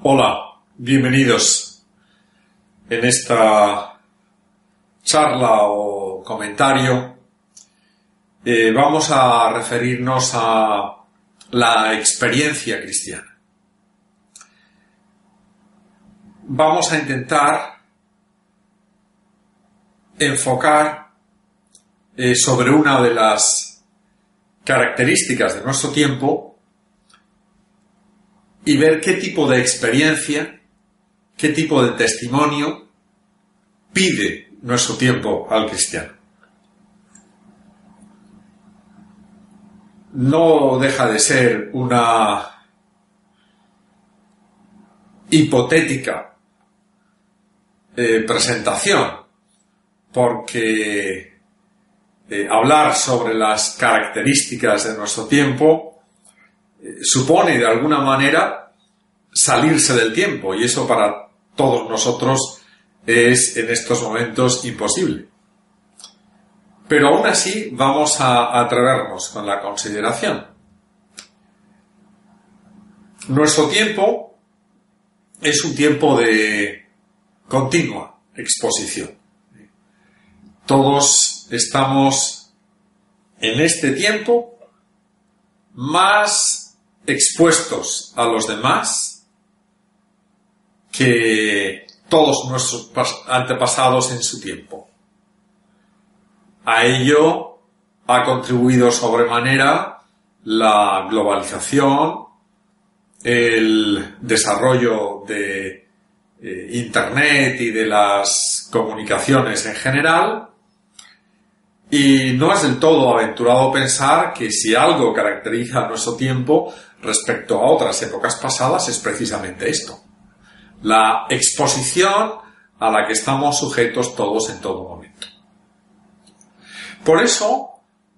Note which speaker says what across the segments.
Speaker 1: Hola, bienvenidos en esta charla o comentario. eh, vamos a referirnos a la experiencia cristiana. Vamos a intentar enfocar eh, sobre una de las características de nuestro tiempo y ver qué tipo de experiencia, qué tipo de testimonio pide nuestro tiempo al cristiano. No deja de ser una hipotética eh, presentación, porque eh, hablar sobre las características de nuestro tiempo eh, supone de alguna manera salirse del tiempo y eso para todos nosotros es en estos momentos imposible. Pero aún así vamos a atrevernos con la consideración. Nuestro tiempo es un tiempo de continua exposición. Todos estamos en este tiempo más expuestos a los demás que todos nuestros antepasados en su tiempo. A ello ha contribuido sobremanera la globalización, el desarrollo de eh, Internet y de las comunicaciones en general, y no es del todo aventurado pensar que si algo caracteriza a nuestro tiempo respecto a otras épocas pasadas es precisamente esto. La exposición a la que estamos sujetos todos en todo momento. Por eso,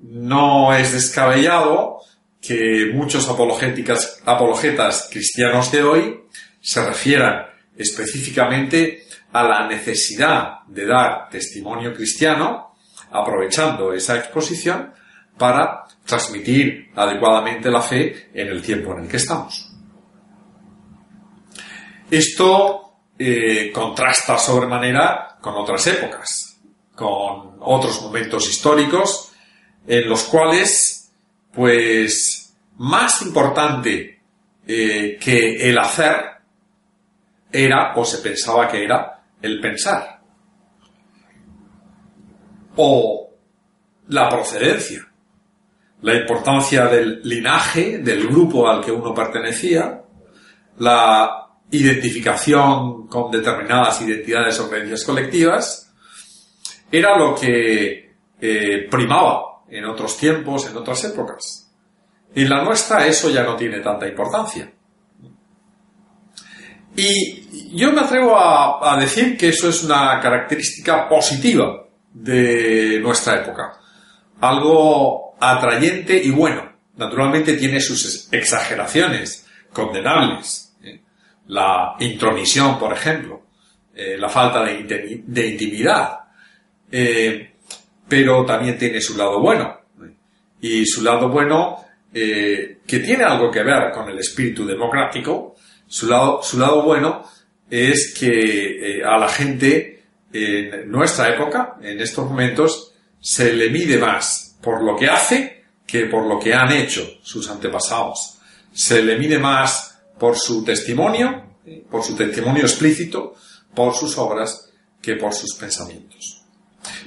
Speaker 1: no es descabellado que muchos apologetas cristianos de hoy se refieran específicamente a la necesidad de dar testimonio cristiano, aprovechando esa exposición para transmitir adecuadamente la fe en el tiempo en el que estamos. Esto eh, contrasta sobremanera con otras épocas, con otros momentos históricos en los cuales, pues, más importante eh, que el hacer era, o se pensaba que era, el pensar. O la procedencia. La importancia del linaje, del grupo al que uno pertenecía, la identificación con determinadas identidades o creencias colectivas, era lo que eh, primaba en otros tiempos, en otras épocas. En la nuestra eso ya no tiene tanta importancia. Y yo me atrevo a, a decir que eso es una característica positiva de nuestra época. Algo atrayente y bueno. Naturalmente tiene sus exageraciones condenables. La intromisión, por ejemplo. Eh, la falta de, intimidad. Eh, pero también tiene su lado bueno. Y su lado bueno, eh, que tiene algo que ver con el espíritu democrático, su lado, su lado bueno es que a la gente en nuestra época, en estos momentos, se le mide más por lo que hace que por lo que han hecho sus antepasados. Se le mide más por su testimonio, por su testimonio explícito, por sus obras, que por sus pensamientos.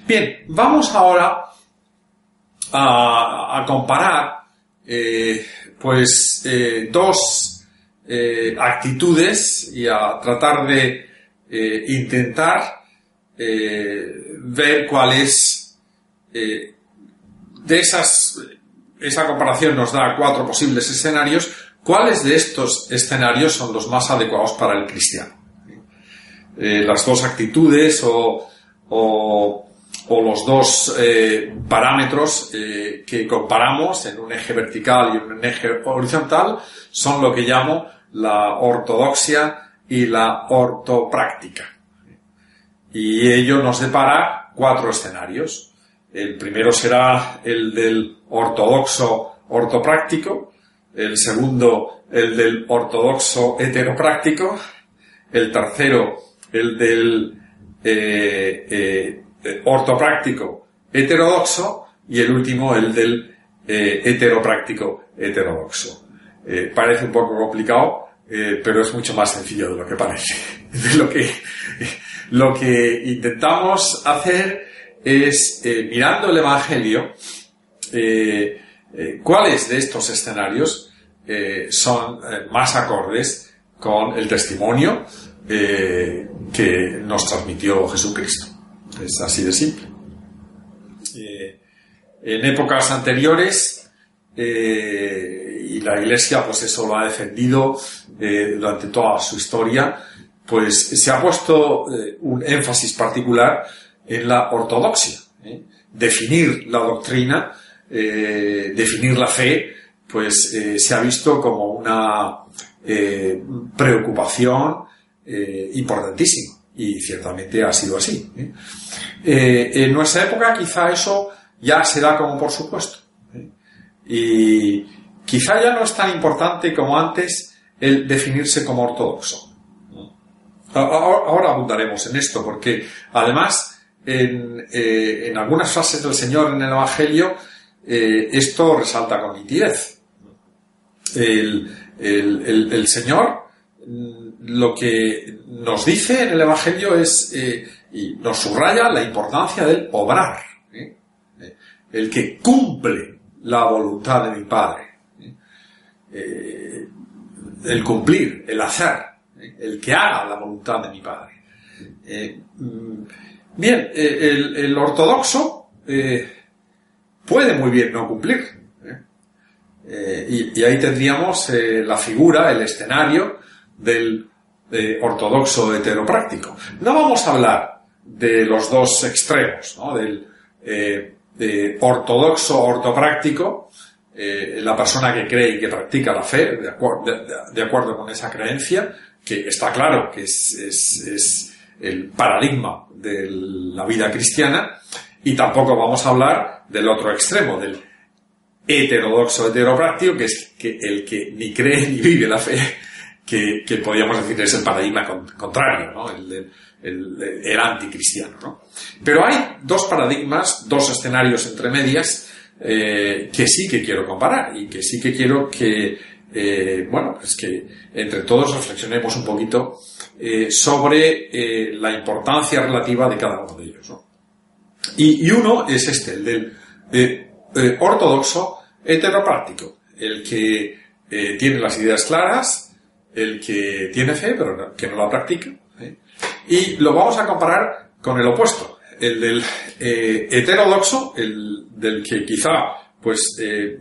Speaker 1: Bien, vamos ahora a, comparar eh, pues eh, dos eh, actitudes y a tratar de intentar ver cuál es de esas esa comparación nos da cuatro posibles escenarios cuáles de estos escenarios son los más adecuados para el cristiano las dos actitudes o los dos eh, parámetros eh, que comparamos en un eje vertical y en un eje horizontal son lo que llamo la ortodoxia y la ortopráctica. Y ello nos depara cuatro escenarios. El primero será el del ortodoxo ortopráctico, el segundo el del ortodoxo heteropráctico, el tercero el del eh, eh, ortopráctico heterodoxo y el último el del eh, heteropráctico heterodoxo. parece un poco complicado, pero es mucho más sencillo de lo que parece. Lo que, lo que intentamos hacer es, mirando el Evangelio, cuáles de estos escenarios son más acordes con el testimonio eh, que nos transmitió Jesucristo. Es así de simple. Eh, en épocas anteriores, eh, y la Iglesia pues eso lo ha defendido durante toda su historia, pues se ha puesto un énfasis particular en la ortodoxia. Definir la doctrina, definir la fe, pues se ha visto como una preocupación eh, importantísimo. Y ciertamente ha sido así. ¿eh? Eh, en nuestra época quizá eso ya se da como por supuesto. Y quizá ya no es tan importante como antes el definirse como ortodoxo. Ahora abundaremos en esto, porque además en, en algunas frases del Señor en el Evangelio esto resalta con nitidez. El, el, el Señor lo que nos dice en el Evangelio es, eh, y nos subraya la importancia del obrar, ¿eh? Eh, el que cumple la voluntad de mi Padre, el cumplir, el hacer, el que haga la voluntad de mi Padre. Mm, bien, el, ortodoxo puede muy bien no cumplir. Y, y, ahí tendríamos la figura, el escenario del eh, ortodoxo heteropráctico. No vamos a hablar de los dos extremos, ¿no? del eh, ortodoxo ortopráctico, eh, la persona que cree y que practica la fe, de, acuerdo con esa creencia, que está claro que es, el paradigma de la vida cristiana, y tampoco vamos a hablar del otro extremo, del heterodoxo heteropráctico, que es el que ni cree ni vive la fe, que, que podríamos decir es el paradigma contrario, ¿no? el, el, anticristiano. ¿no? Pero hay dos paradigmas, dos escenarios entre medias, eh, que sí que quiero comparar y que sí que quiero que, eh, bueno, pues que entre todos reflexionemos un poquito eh, sobre la importancia relativa de cada uno de ellos. ¿no? Y, uno es este, el del eh, ortodoxo heteropráctico, el que tiene las ideas claras, el que tiene fe pero que no la practica. ¿eh? Y lo vamos a comparar con el opuesto, el del eh, heterodoxo, el del que quizá pues eh,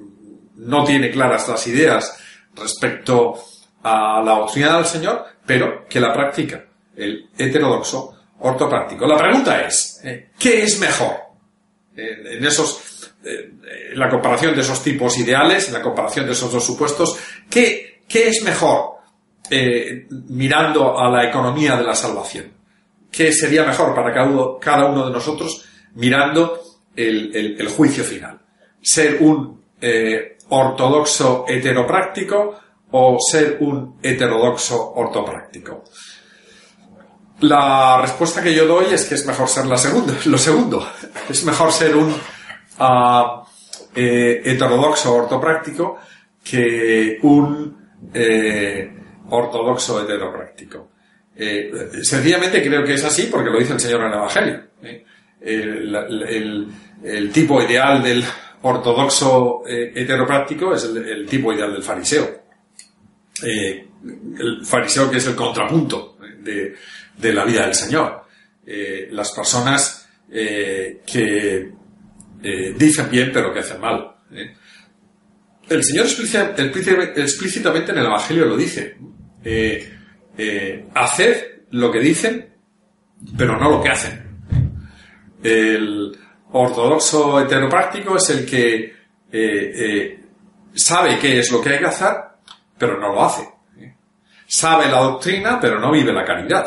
Speaker 1: no tiene claras las ideas respecto a la doctrina del Señor, pero que la practica, el heterodoxo ortopráctico. La pregunta es, ¿qué es mejor? en esos, en la comparación de esos tipos ideales, en la comparación de esos dos supuestos, ¿qué, qué es mejor? Eh, mirando a la economía de la salvación. ¿Qué sería mejor para cada uno, de nosotros mirando el, juicio final? ¿Ser un eh, ortodoxo heteropráctico o ser un heterodoxo ortopráctico? La respuesta que yo doy es que es mejor ser la segunda, lo segundo. Es mejor ser un uh, heterodoxo ortopráctico que un ortodoxo heteropráctico. Eh, sencillamente creo que es así porque lo dice el Señor en el Evangelio. ¿eh? El, tipo ideal del ortodoxo eh, heteropráctico es el, tipo ideal del fariseo. el fariseo que es el contrapunto de, la vida del Señor. las personas que dicen bien pero que hacen mal. El Señor explícitamente en el Evangelio lo dice eh, eh, hacer lo que dicen, pero no lo que hacen. El ortodoxo heteropráctico es el que eh, eh, sabe qué es lo que hay que hacer, pero no lo hace. Sabe la doctrina, pero no vive la caridad.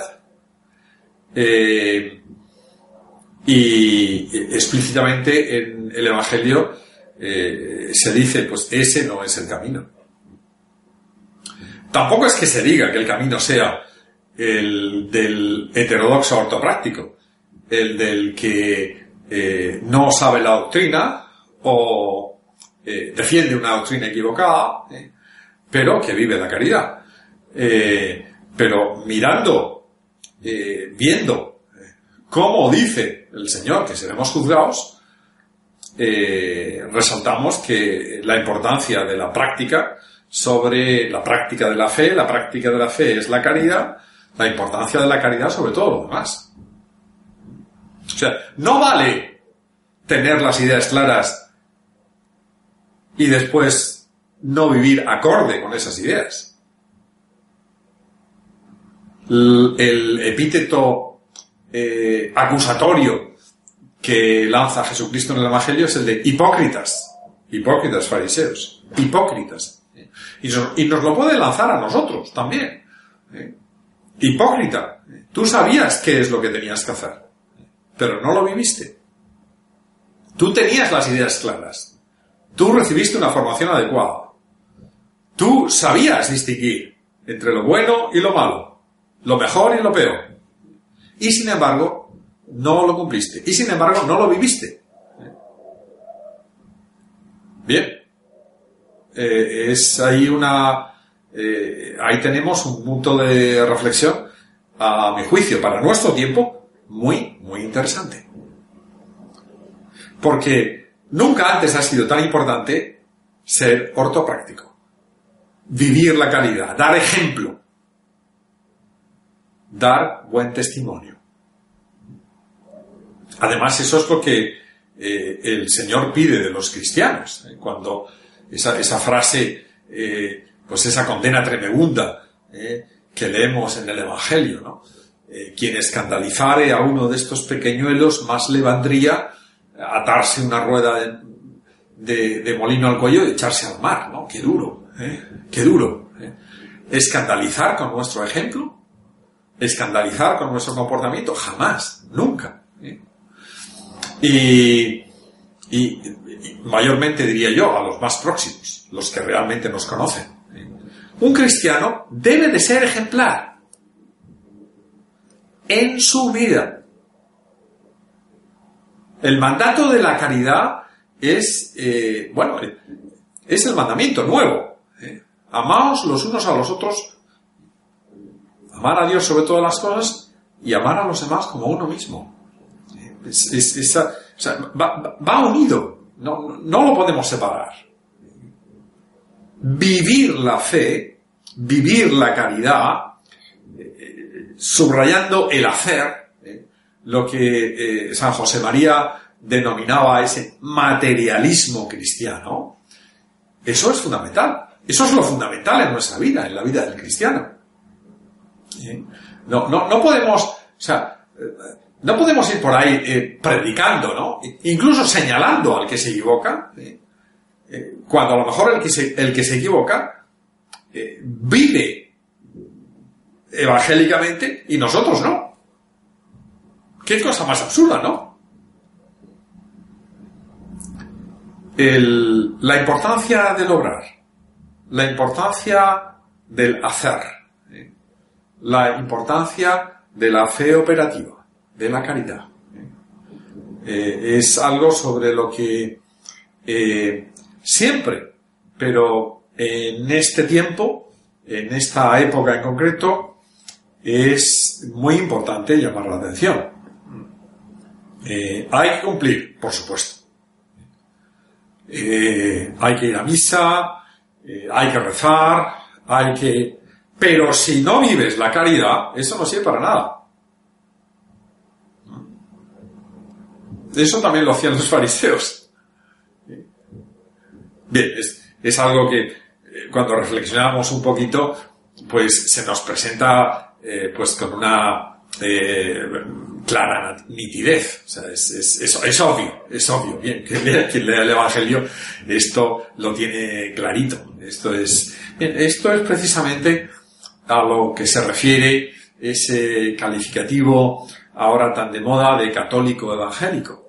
Speaker 1: Y explícitamente en el Evangelio se dice, pues ese no es el camino. tampoco es que se diga que el camino sea el del heterodoxo ortopráctico, el del que eh, no sabe la doctrina o eh, defiende una doctrina equivocada, eh, pero que vive la caridad. pero mirando, viendo cómo dice el Señor que seremos juzgados, resaltamos que la importancia de la práctica sobre la práctica de la fe, la práctica de la fe es la caridad, la importancia de la caridad sobre todo lo demás. O sea, no vale tener las ideas claras y después no vivir acorde con esas ideas. El, epíteto eh, acusatorio que lanza Jesucristo en el Evangelio es el de hipócritas. Hipócritas fariseos. Hipócritas. Y nos, lo puede lanzar a nosotros también. ¿eh? Hipócrita. Tú sabías qué es lo que tenías que hacer pero no lo viviste. Tú tenías las ideas claras. Tú recibiste una formación adecuada. Tú sabías distinguir entre lo bueno y lo malo, lo mejor y lo peor. Y sin embargo, no lo cumpliste. Y sin embargo, no lo viviste. Bien. Eh, es ahí una... Eh, ahí tenemos un punto de reflexión, a mi juicio, para nuestro tiempo, muy, muy interesante. Porque nunca antes ha sido tan importante ser ortopráctico. Vivir la calidad, dar ejemplo, dar buen testimonio. Además, eso es lo que eh, el Señor pide de los cristianos. ¿eh? Cuando esa, frase, eh, pues esa condena tremenda que leemos en el Evangelio, ¿no? Quien escandalizare a uno de estos pequeñuelos más le vendría atarse una rueda de, molino al cuello y echarse al mar, ¿no? Qué duro. Qué duro. Escandalizar con nuestro ejemplo, escandalizar con nuestro comportamiento, jamás, nunca. ¿eh? Y, mayormente diría yo a los más próximos, los que realmente nos conocen. Un cristiano debe de ser ejemplar en su vida. El mandato de la caridad es, eh, bueno, es el mandamiento nuevo. ¿eh? Amaos los unos a los otros, amar a Dios sobre todas las cosas y amar a los demás como uno mismo. va, unido, no, no lo podemos separar. Vivir la fe, vivir la caridad, subrayando el hacer, ¿eh? lo que eh, San José María denominaba ese materialismo cristiano, eso es fundamental. Eso es lo fundamental en nuestra vida, en la vida del cristiano. ¿Eh? No, no, no podemos, o sea, no podemos ir por ahí predicando, ¿no? Incluso señalando al que se equivoca, cuando a lo mejor el que se, el que se equivoca vive evangélicamente y nosotros no. Qué cosa más absurda, ¿no? la importancia del obrar, la importancia del hacer, ¿eh? La importancia de la fe operativa, de la caridad. ¿eh? Eh, es algo sobre lo que siempre, pero en este tiempo, en esta época en concreto, es muy importante llamar la atención. Eh, hay que cumplir, por supuesto. Eh, hay que ir a misa, eh, hay que rezar, hay que... Pero si no vives la caridad, eso no sirve para nada. Eso también lo hacían los fariseos. Bien, es, algo que cuando reflexionamos un poquito, pues se nos presenta eh, pues con una eh, clara nitidez. O sea, es, es, obvio, es obvio. Bien, quien lea, el Evangelio esto lo tiene clarito. Esto es, esto es precisamente a lo que se refiere ese calificativo ahora tan de moda de católico evangélico.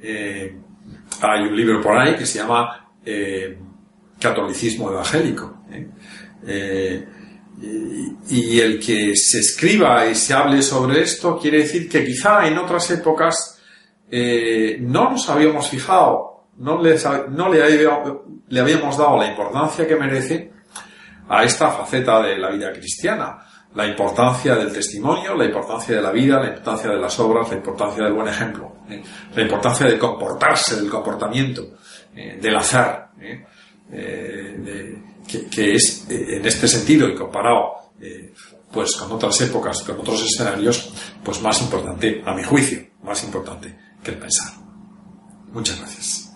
Speaker 1: Eh, hay un libro por ahí que se llama Catolicismo evangélico. Eh, y, el que se escriba y se hable sobre esto quiere decir que quizá en otras épocas eh, no nos habíamos fijado, no, no le, le habíamos dado la importancia que merece a esta faceta de la vida cristiana. La importancia del testimonio, la importancia de la vida, la importancia de las obras, la importancia del buen ejemplo, ¿eh? la importancia de comportarse, del comportamiento, eh, del hacer, que, que, es en este sentido y comparado pues con otras épocas, con otros escenarios, pues más importante, a mi juicio, más importante que el pensar. Muchas gracias.